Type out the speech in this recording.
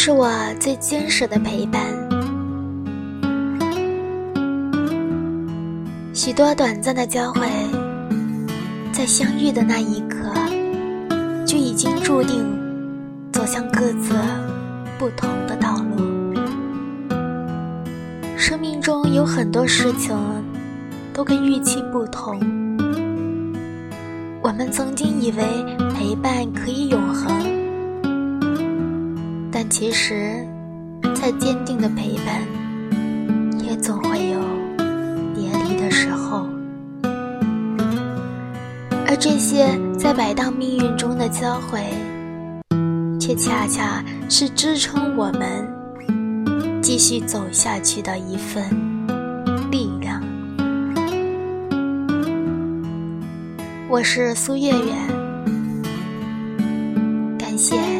是我最坚实的陪伴。许多短暂的交汇，在相遇的那一刻，就已经注定走向各自不同的道路。生命中有很多事情都跟预期不同。我们曾经以为陪伴可以永恒，但其实，再坚定的陪伴，也总会有别离的时候。而这些在摆荡命运中的交汇，却恰恰是支撑我们继续走下去的一份力量。我是苏月月，感谢。